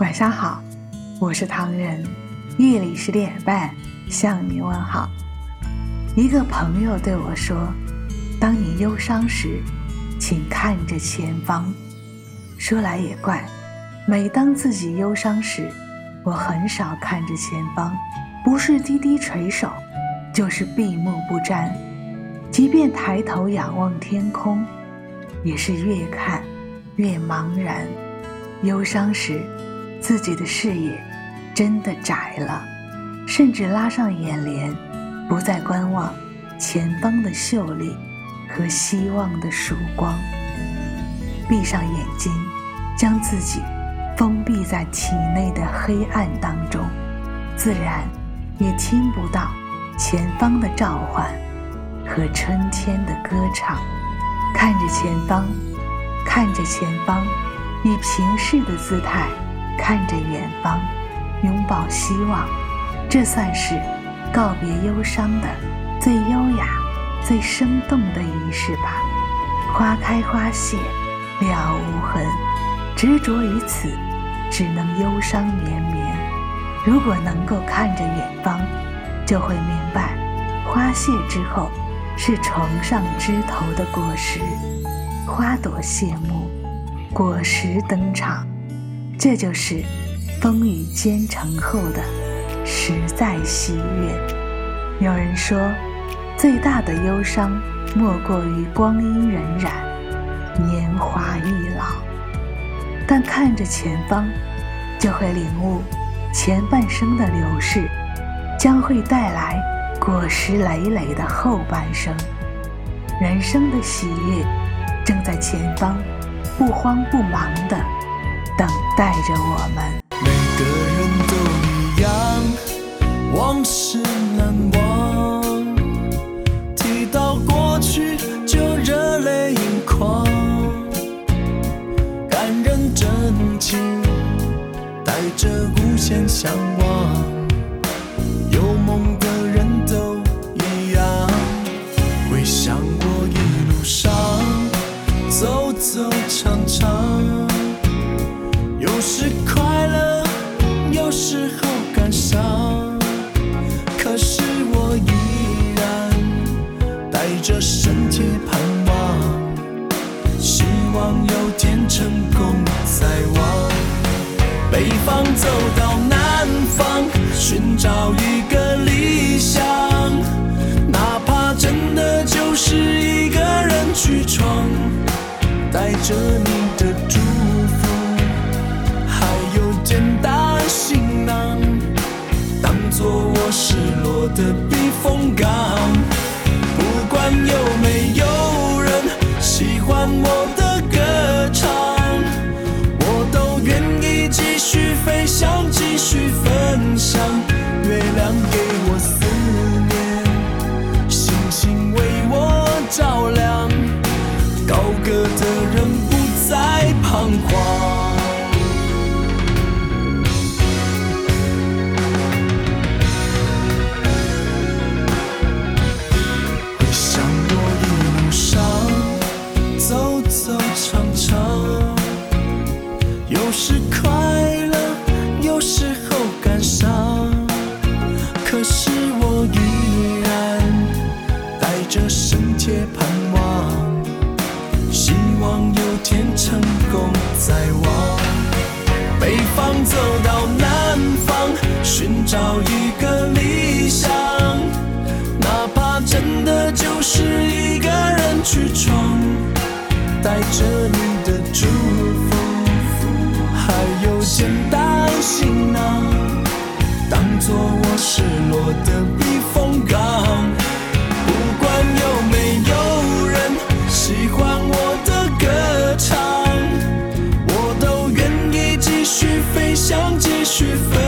晚上好，我是唐人，夜里十点半向你问好。一个朋友对我说：“当你忧伤时，请看着前方。”说来也怪，每当自己忧伤时，我很少看着前方，不是低低垂手，就是闭目不瞻。即便抬头仰望天空，也是越看越茫然。忧伤时，自己的视野真的窄了，甚至拉上眼帘，不再观望前方的秀丽和希望的曙光。闭上眼睛，将自己封闭在体内的黑暗当中，自然也听不到前方的召唤。和春天的歌唱，看着前方，看着前方，以平视的姿态看着远方，拥抱希望，这算是告别忧伤的最优雅、最生动的仪式吧。花开花谢，了无痕，执着于此，只能忧伤绵绵。如果能够看着远方，就会明白，花谢之后。是重上枝头的果实，花朵谢幕，果实登场，这就是风雨兼程后的实在喜悦。有人说，最大的忧伤莫过于光阴荏苒，年华易老。但看着前方，就会领悟，前半生的流逝，将会带来。果实累累的后半生，人生的喜悦正在前方，不慌不忙的带着我们。每个人都一样，往事难忘。提到过去就热泪盈眶，感人真情带着无限向往，望有天成功，再往北方走到南方，寻找一个理想，哪怕真的就是一个人去闯，带着你的祝福，还有简单行囊，当做我失落的避风港。不管有没有走这里的祝福还有简单行囊当做我失落的避风港不管有没有人喜欢我的歌唱我都愿意继续飞翔继续飞。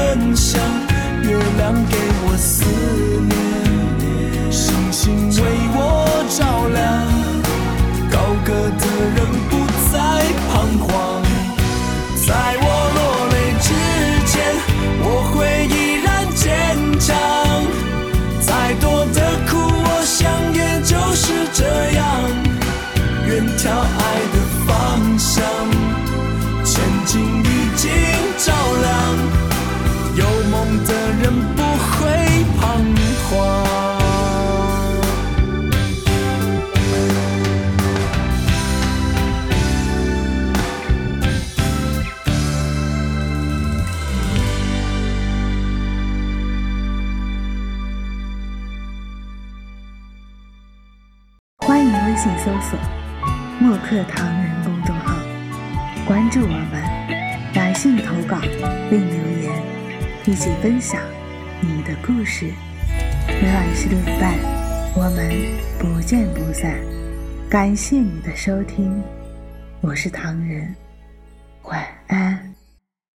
的人不会彷徨。欢迎微信搜索，墨客唐人公众号，关注我们，百姓投稿并留言。一起分享你的故事。每晚十点半，我们不见不散。感谢你的收听，我是唐人，晚安。